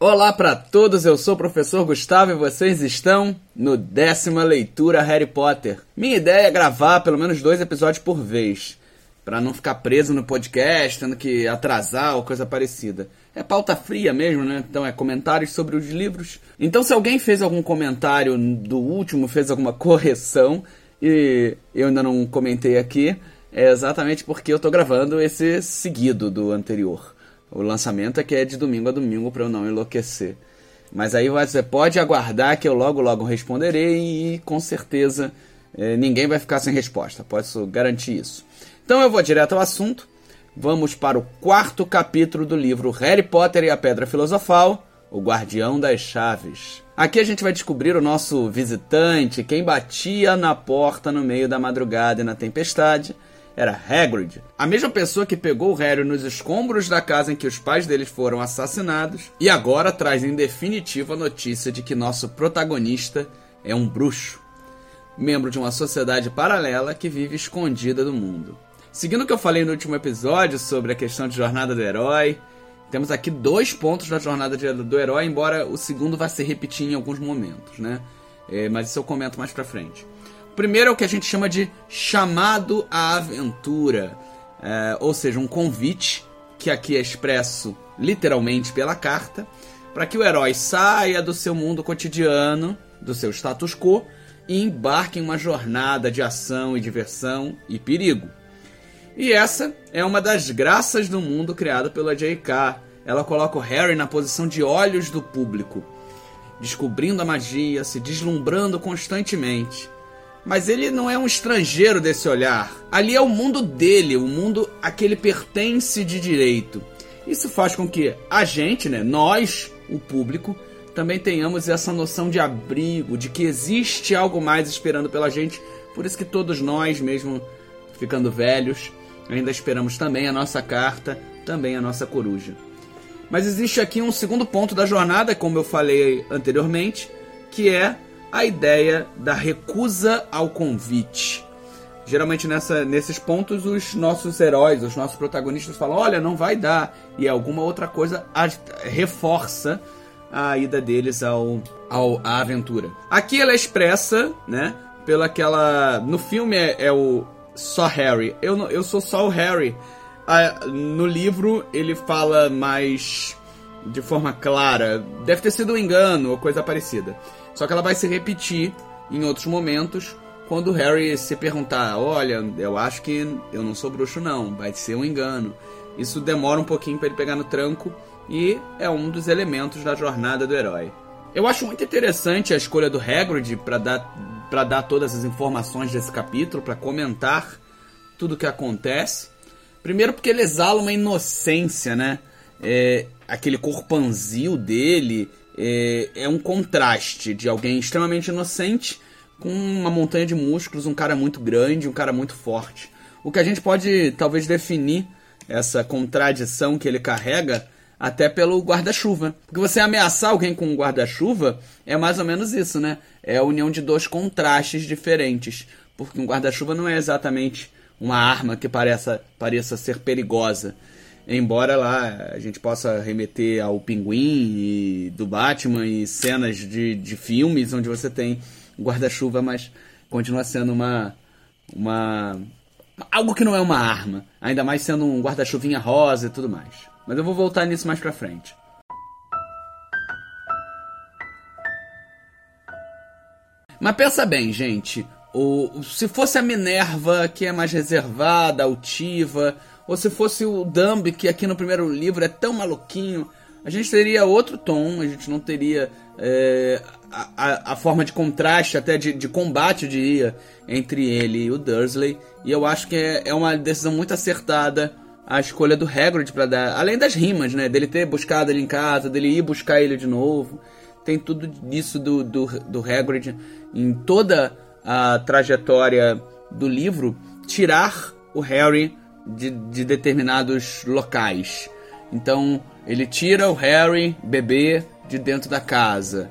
Olá para todos, eu sou o professor Gustavo e vocês estão no décima leitura Harry Potter. Minha ideia é gravar pelo menos dois episódios por vez, para não ficar preso no podcast, tendo que atrasar ou coisa parecida. É pauta fria mesmo, né? Então é comentários sobre os livros. Então se alguém fez algum comentário do último, fez alguma correção e eu ainda não comentei aqui, é exatamente porque eu tô gravando esse seguido do anterior. O lançamento é que é de domingo a domingo para eu não enlouquecer. Mas aí você pode aguardar que eu logo logo responderei e com certeza eh, ninguém vai ficar sem resposta. Posso garantir isso. Então eu vou direto ao assunto. Vamos para o quarto capítulo do livro Harry Potter e a Pedra Filosofal, O Guardião das Chaves. Aqui a gente vai descobrir o nosso visitante, quem batia na porta no meio da madrugada e na tempestade era Hagrid, a mesma pessoa que pegou o Harry nos escombros da casa em que os pais deles foram assassinados e agora traz em definitivo a notícia de que nosso protagonista é um bruxo, membro de uma sociedade paralela que vive escondida do mundo. Seguindo o que eu falei no último episódio sobre a questão de jornada do herói, temos aqui dois pontos da jornada do herói, embora o segundo vá se repetir em alguns momentos, né? É, mas isso eu comento mais pra frente primeiro é o que a gente chama de chamado à aventura, é, ou seja, um convite que aqui é expresso literalmente pela carta, para que o herói saia do seu mundo cotidiano, do seu status quo, e embarque em uma jornada de ação e diversão e perigo. E essa é uma das graças do mundo criado pela J.K. Ela coloca o Harry na posição de olhos do público, descobrindo a magia, se deslumbrando constantemente mas ele não é um estrangeiro desse olhar. Ali é o mundo dele, o mundo a que ele pertence de direito. Isso faz com que a gente, né, nós, o público, também tenhamos essa noção de abrigo, de que existe algo mais esperando pela gente. Por isso que todos nós, mesmo ficando velhos, ainda esperamos também a nossa carta, também a nossa coruja. Mas existe aqui um segundo ponto da jornada, como eu falei anteriormente, que é a ideia da recusa ao convite. Geralmente nessa, nesses pontos os nossos heróis, os nossos protagonistas falam: olha, não vai dar, e alguma outra coisa reforça a ida deles ao, ao à aventura. Aqui ela é expressa, né? Pela aquela. No filme é, é o só Harry. Eu, eu sou só o Harry. Ah, no livro ele fala mais de forma clara. Deve ter sido um engano ou coisa parecida. Só que ela vai se repetir em outros momentos quando o Harry se perguntar: Olha, eu acho que eu não sou bruxo, não, vai ser um engano. Isso demora um pouquinho para ele pegar no tranco e é um dos elementos da jornada do herói. Eu acho muito interessante a escolha do Hagrid para dar, para dar todas as informações desse capítulo, para comentar tudo o que acontece. Primeiro porque ele exala uma inocência, né? É, aquele corpanzil dele, é, é um contraste de alguém extremamente inocente com uma montanha de músculos, um cara muito grande, um cara muito forte. O que a gente pode talvez definir essa contradição que ele carrega até pelo guarda-chuva. Porque você ameaçar alguém com um guarda-chuva é mais ou menos isso, né? É a união de dois contrastes diferentes. Porque um guarda-chuva não é exatamente uma arma que pareça, pareça ser perigosa. Embora lá a gente possa remeter ao Pinguim e do Batman e cenas de, de filmes onde você tem guarda-chuva, mas continua sendo uma, uma. algo que não é uma arma. Ainda mais sendo um guarda-chuvinha rosa e tudo mais. Mas eu vou voltar nisso mais pra frente. Mas pensa bem, gente. O, se fosse a Minerva, que é mais reservada, altiva, ou se fosse o Dumb, que aqui no primeiro livro é tão maluquinho, a gente teria outro tom, a gente não teria é, a, a, a, forma de contraste, até de, de, combate, eu diria, entre ele e o Dursley. E eu acho que é, é uma decisão muito acertada a escolha do Hagrid para dar, além das rimas, né, dele ter buscado ele em casa, dele ir buscar ele de novo. Tem tudo isso do, do, do Hagrid em toda a trajetória do livro, tirar o Harry de, de determinados locais. Então ele tira o Harry bebê de dentro da casa.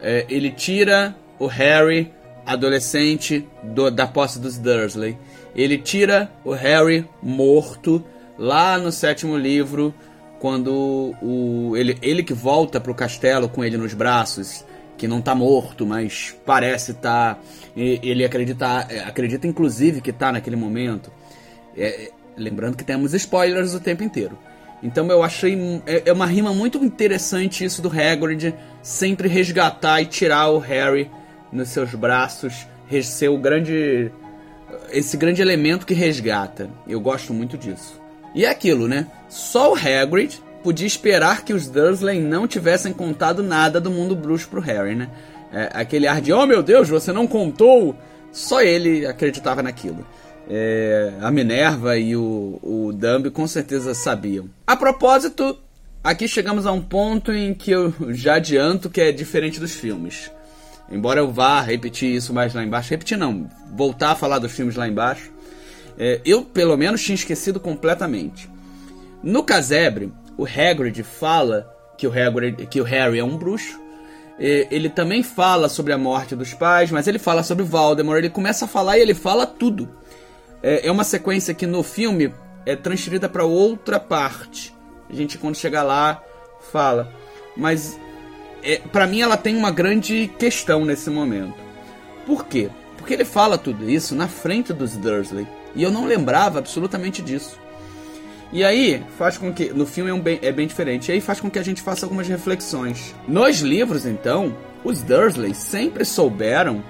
É, ele tira o Harry adolescente do, da posse dos Dursley. Ele tira o Harry morto lá no sétimo livro quando o, ele, ele que volta pro castelo com ele nos braços, que não tá morto, mas parece tá. Ele acredita, acredita inclusive que tá naquele momento. É, lembrando que temos spoilers o tempo inteiro. Então eu achei é, é uma rima muito interessante isso do Hagrid sempre resgatar e tirar o Harry nos seus braços, ser o grande esse grande elemento que resgata. Eu gosto muito disso. E é aquilo, né? Só o Hagrid podia esperar que os Dursley não tivessem contado nada do mundo bruxo pro Harry, né? É, aquele ar de, oh meu Deus, você não contou! Só ele acreditava naquilo. É, a Minerva e o, o Dumb com certeza sabiam. A propósito, aqui chegamos a um ponto em que eu já adianto que é diferente dos filmes. Embora eu vá repetir isso mais lá embaixo, repetir não, voltar a falar dos filmes lá embaixo, é, eu pelo menos tinha esquecido completamente. No Casebre, o Hagrid fala que o, Hagrid, que o Harry é um bruxo. Ele também fala sobre a morte dos pais, mas ele fala sobre Voldemort. Ele começa a falar e ele fala tudo. É, é uma sequência que no filme é transferida para outra parte. A gente quando chegar lá fala. Mas é, para mim ela tem uma grande questão nesse momento. Por quê? Porque ele fala tudo isso na frente dos Dursley. E eu não lembrava absolutamente disso. E aí faz com que. No filme é, um bem, é bem diferente. E aí faz com que a gente faça algumas reflexões. Nos livros, então, os Dursley sempre souberam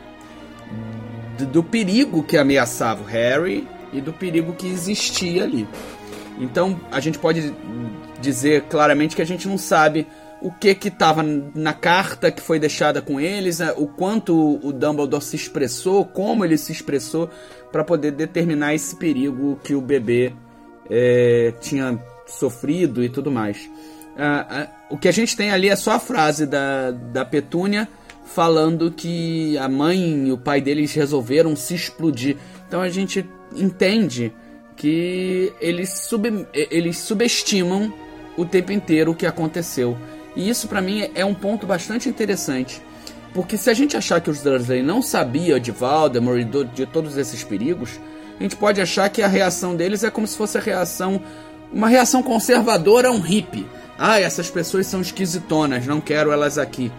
do, do perigo que ameaçava o Harry e do perigo que existia ali. Então a gente pode dizer claramente que a gente não sabe o que que estava na carta que foi deixada com eles, né? o quanto o Dumbledore se expressou, como ele se expressou para poder determinar esse perigo que o bebê é, tinha sofrido e tudo mais. Ah, ah, o que a gente tem ali é só a frase da, da Petúnia falando que a mãe e o pai deles resolveram se explodir. Então a gente entende que eles, sub, eles subestimam o tempo inteiro o que aconteceu. E isso para mim é um ponto bastante interessante. Porque se a gente achar que os Dursley não sabiam de Voldemort e de todos esses perigos, a gente pode achar que a reação deles é como se fosse a reação. Uma reação conservadora a um hippie. Ah, essas pessoas são esquisitonas, não quero elas aqui.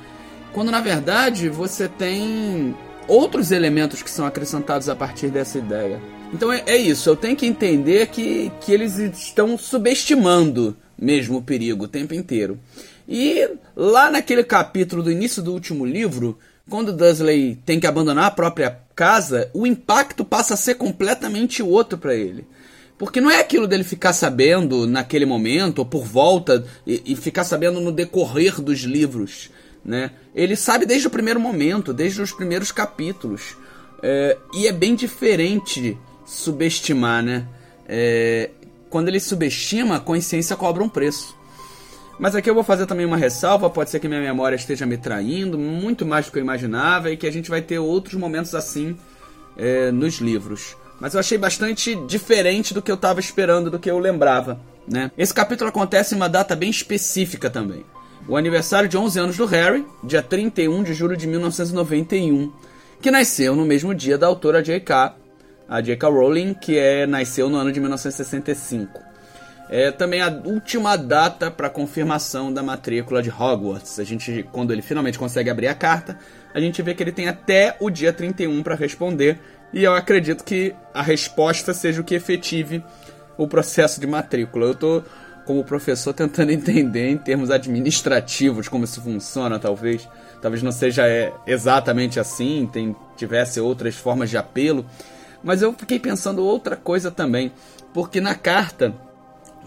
Quando na verdade você tem outros elementos que são acrescentados a partir dessa ideia. Então é, é isso, eu tenho que entender que, que eles estão subestimando mesmo o perigo o tempo inteiro. E lá naquele capítulo do início do último livro, quando Dursley tem que abandonar a própria casa, o impacto passa a ser completamente outro para ele. Porque não é aquilo dele ficar sabendo naquele momento, ou por volta, e, e, ficar sabendo no decorrer dos livros. Né? Ele sabe desde o primeiro momento, desde os primeiros capítulos. É, e é bem diferente subestimar, né? É, quando ele subestima, a consciência cobra um preço. Mas aqui eu vou fazer também uma ressalva, pode ser que minha memória esteja me traindo, muito mais do que eu imaginava, e que a gente vai ter outros momentos assim é, nos livros. Mas eu achei bastante diferente do que eu estava esperando, do que eu lembrava. Né? Esse capítulo acontece em uma data bem específica também. O aniversário de 11 anos do Harry, dia 31 de julho de 1991, que nasceu no mesmo dia da autora J.K., a J.K. Rowling, que é, nasceu no ano de 1965 é também a última data para confirmação da matrícula de Hogwarts. A gente, quando ele finalmente consegue abrir a carta, a gente vê que ele tem até o dia 31 para responder, e eu acredito que a resposta seja o que efetive o processo de matrícula. Eu tô como professor tentando entender em termos administrativos como isso funciona, talvez. Talvez não seja é, exatamente assim, tem tivesse outras formas de apelo, mas eu fiquei pensando outra coisa também, porque na carta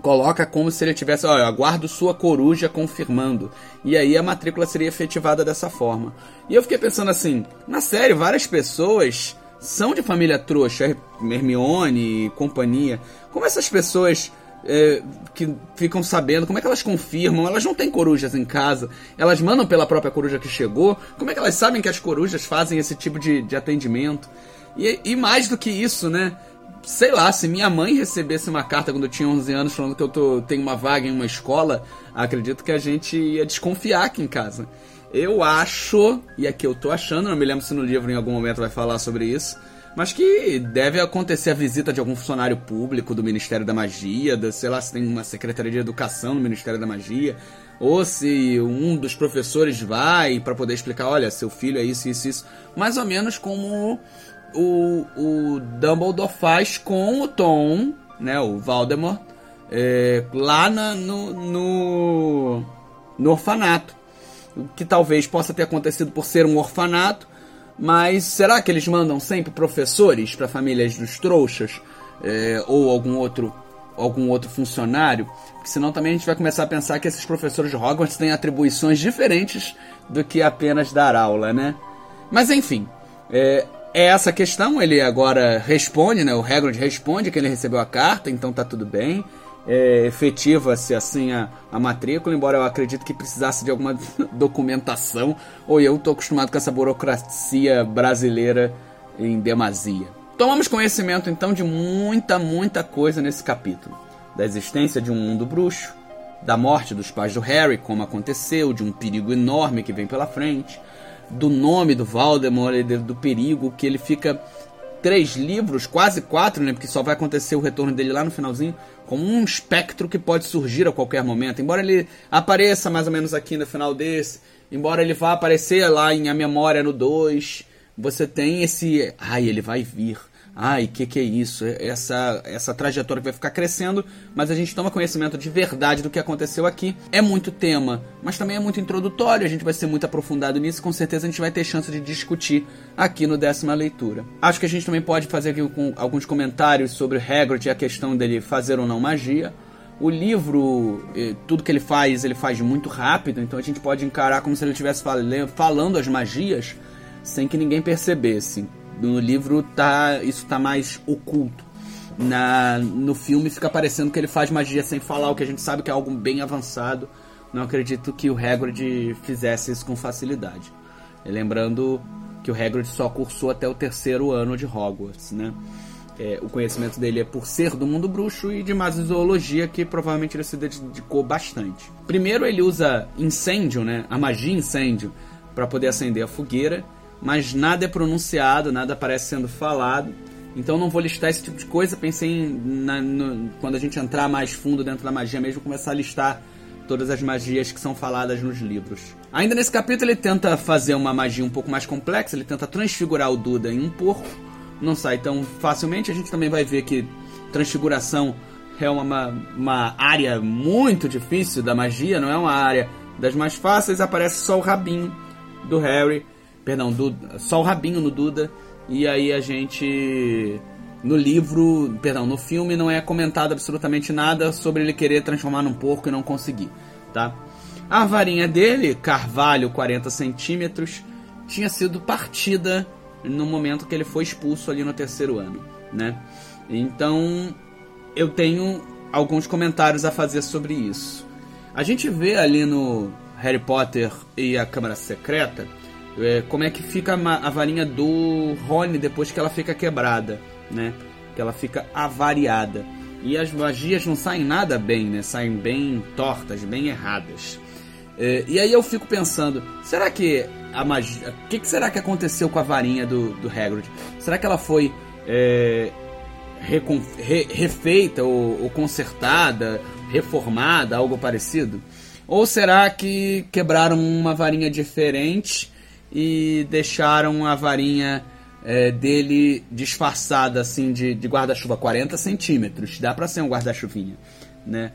coloca como se ele tivesse, olha, aguardo sua coruja confirmando. E aí a matrícula seria efetivada dessa forma. E eu fiquei pensando assim, na série, várias pessoas são de família trouxa, Hermione e companhia. Como essas pessoas é, que ficam sabendo, como é que elas confirmam? Elas não têm corujas em casa, elas mandam pela própria coruja que chegou. Como é que elas sabem que as corujas fazem esse tipo de, de atendimento? E, e mais do que isso, né? sei lá, se minha mãe recebesse uma carta quando eu tinha 11 anos falando que eu tô, tenho uma vaga em uma escola, acredito que a gente ia desconfiar aqui em casa. Eu acho, e aqui eu tô achando, não me lembro se no livro em algum momento vai falar sobre isso, mas que deve acontecer a visita de algum funcionário público do Ministério da Magia, da, sei lá se tem uma Secretaria de Educação no Ministério da Magia, ou se um dos professores vai para poder explicar, olha, seu filho é isso, isso, isso, mais ou menos como o, o Dumbledore faz com o Tom, né, o Voldemort, é, lá na, no, no, no orfanato. O que talvez possa ter acontecido por ser um orfanato, mas será que eles mandam sempre professores para famílias dos trouxas? É, ou algum outro, algum outro funcionário? Porque senão também a gente vai começar a pensar que esses professores de Hogwarts têm atribuições diferentes do que apenas dar aula, né? Mas enfim, é, é essa questão. Ele agora responde, né? O Hagrid responde que ele recebeu a carta, então tá tudo bem é, efetiva-se assim a, a matrícula, embora eu acredite que precisasse de alguma documentação, ou eu estou acostumado com essa burocracia brasileira em demasia. Tomamos conhecimento então de muita, muita coisa nesse capítulo: da existência de um mundo bruxo, da morte dos pais do Harry, como aconteceu, de um perigo enorme que vem pela frente, do nome do Voldemort e do perigo que ele fica três livros, quase quatro, né? Porque só vai acontecer o retorno dele lá no finalzinho, como um espectro que pode surgir a qualquer momento. Embora ele apareça mais ou menos aqui no final desse, embora ele vá aparecer lá em A Memória no 2, você tem esse. Ai, ele vai vir ai, que, que é isso? Essa, essa trajetória vai ficar crescendo, mas a gente toma conhecimento de verdade do que aconteceu aqui. É muito tema, mas também é muito introdutório, a gente vai ser muito aprofundado nisso, com certeza a gente vai ter chance de discutir aqui no décima leitura. Acho que a gente também pode fazer aqui com alguns comentários sobre Hagrid e a questão dele fazer ou não magia. O livro, eh, tudo que ele faz, ele faz muito rápido, então a gente pode encarar como se ele estivesse falando as magias sem que ninguém percebesse. No livro tá isso tá mais oculto. Na, no filme fica parecendo que ele faz magia sem falar, o que a gente sabe que é algo bem avançado. Não acredito que o Hagrid fizesse isso com facilidade. lembrando que o Hagrid só cursou até o terceiro ano de Hogwarts, né? É, o conhecimento dele é por ser do mundo bruxo e de mais zoologia que provavelmente ele se dedicou bastante. Primeiro ele usa incêndio, né? A magia incêndio para poder acender a fogueira mas nada é pronunciado, nada aparece sendo falado. Então não vou listar esse tipo de coisa. Pensei em, na, no, quando a gente entrar mais fundo dentro da magia mesmo, começar a listar todas as magias que são faladas nos livros. Ainda nesse capítulo ele tenta fazer uma magia um pouco mais complexa, ele tenta transfigurar o Duda em um porco. Não sai tão facilmente. A gente também vai ver que transfiguração é uma, uma área muito difícil da magia, não é uma área das mais fáceis. Aparece só o rabinho do Harry Perdão, do, só o rabinho no Duda. E aí a gente. No livro, perdão, no filme não é comentado absolutamente nada sobre ele querer transformar num porco e não conseguir, tá? A varinha dele, carvalho 40 centímetros, tinha sido partida no momento que ele foi expulso ali no terceiro ano, né? Então eu tenho alguns comentários a fazer sobre isso. A gente vê ali no Harry Potter e a Câmara Secreta é, como é que fica a, varinha do Rony depois que ela fica quebrada, né? Que ela fica avariada. E as magias não saem nada bem, né? Saem bem tortas, bem erradas. É, e aí eu fico pensando, será que a magia... O que, que, será que aconteceu com a varinha do, do Hagrid? Será que ela foi é, recon, re, refeita ou, ou consertada, reformada, algo parecido? Ou será que quebraram uma varinha diferente e deixaram a varinha é, dele disfarçada assim de, de guarda-chuva 40 centímetros. Dá para ser um guarda-chuvinha, né?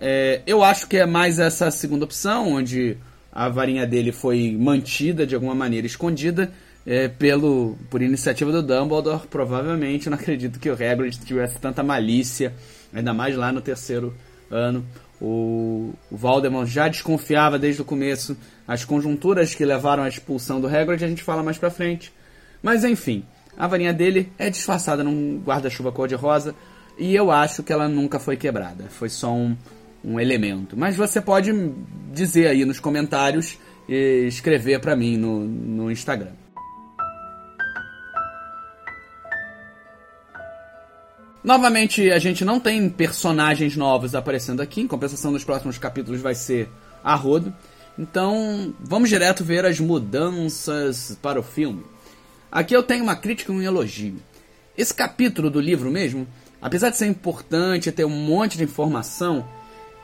É, eu acho que é mais essa segunda opção, onde a varinha dele foi mantida de alguma maneira escondida é, pelo por iniciativa do Dumbledore. Provavelmente, não acredito que o Hagrid tivesse tanta malícia, ainda mais lá no terceiro ano. O, o Voldemort já desconfiava desde o começo as conjunturas que levaram à expulsão do Hagrid a gente fala mais pra frente. Mas enfim, a varinha dele é disfarçada num guarda-chuva cor-de-rosa e eu acho que ela nunca foi quebrada. Foi só um, um elemento. Mas você pode dizer aí nos comentários e escrever para mim no, no Instagram. Novamente, a gente não tem personagens novos aparecendo aqui. Em compensação, nos próximos capítulos vai ser a rodo. Então, vamos direto ver as mudanças para o filme. Aqui eu tenho uma crítica e um elogio. Esse capítulo do livro mesmo, apesar de ser importante, ter um monte de informação,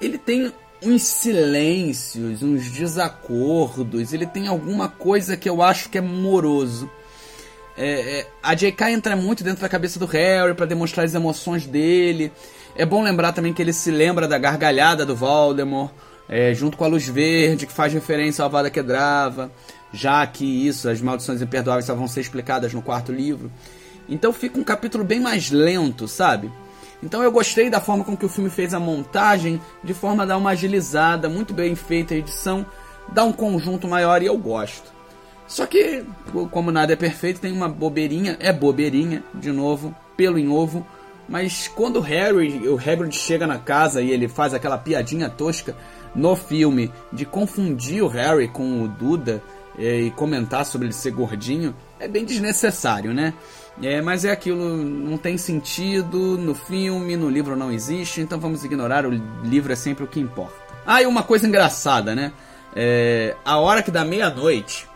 ele tem uns silêncios, uns desacordos, ele tem alguma coisa que eu acho que é moroso. É, é, a J.K. entra muito dentro da cabeça do Harry para demonstrar as emoções dele. É bom lembrar também que ele se lembra da gargalhada do Voldemort, é, junto com a Luz Verde, que faz referência ao Avada Kedavra, já que isso, as maldições imperdoáveis só vão ser explicadas no quarto livro. Então fica um capítulo bem mais lento, sabe? Então eu gostei da forma com que o filme fez a montagem, de forma a dar uma agilizada, muito bem feita a edição, dá um conjunto maior e eu gosto. Só que, como nada é perfeito, tem uma bobeirinha, é bobeirinha, de novo, pelo em ovo. Mas quando o Harry, o Hagrid chega na casa e ele faz aquela piadinha tosca no filme de confundir o Harry com o Duda é, e comentar sobre ele ser gordinho, é bem desnecessário, né? É, mas é aquilo, não tem sentido no filme, no livro não existe, então vamos ignorar, o livro é sempre o que importa. Ah, e uma coisa engraçada, né? É, a hora que dá meia-noite,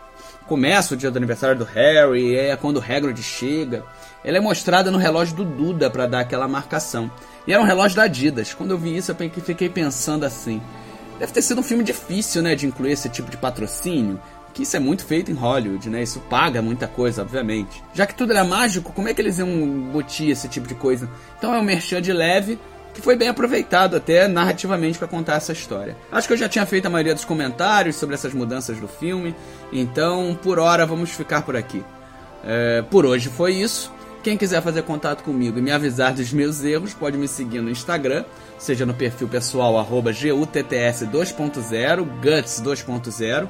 começa o dia do aniversário do Harry, é quando o Hagrid chega, ela é mostrada no relógio do Duda para dar aquela marcação. E era um relógio da Adidas. Quando eu vi isso, eu fiquei pensando assim: deve ter sido um filme difícil, né, de incluir esse tipo de patrocínio que isso é muito feito em Hollywood, né? Isso paga muita coisa, obviamente. Já que tudo era mágico, como é que eles iam botir esse tipo de coisa? Então é um merchan de leve que foi bem aproveitado até narrativamente para contar essa história. Acho que eu já tinha feito a maioria dos comentários sobre essas mudanças do filme, então por hora vamos ficar por aqui. É, por hoje foi isso. Quem quiser fazer contato comigo e me avisar dos meus erros, pode me seguir no Instagram, seja no perfil pessoal GUTTS2.0, Guts 2.0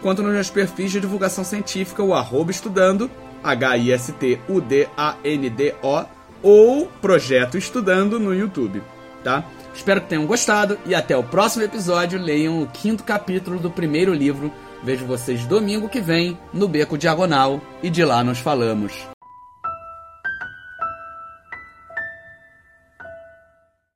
quanto nos meus perfis de divulgação científica, o arroba estudando, H-I-S-T-U-D-A-N-D-O, ou Projeto Estudando no YouTube, tá? Espero que tenham gostado e até o próximo episódio. Leiam o quinto capítulo do primeiro livro. Vejo vocês domingo que vem no Beco Diagonal e de lá nos falamos.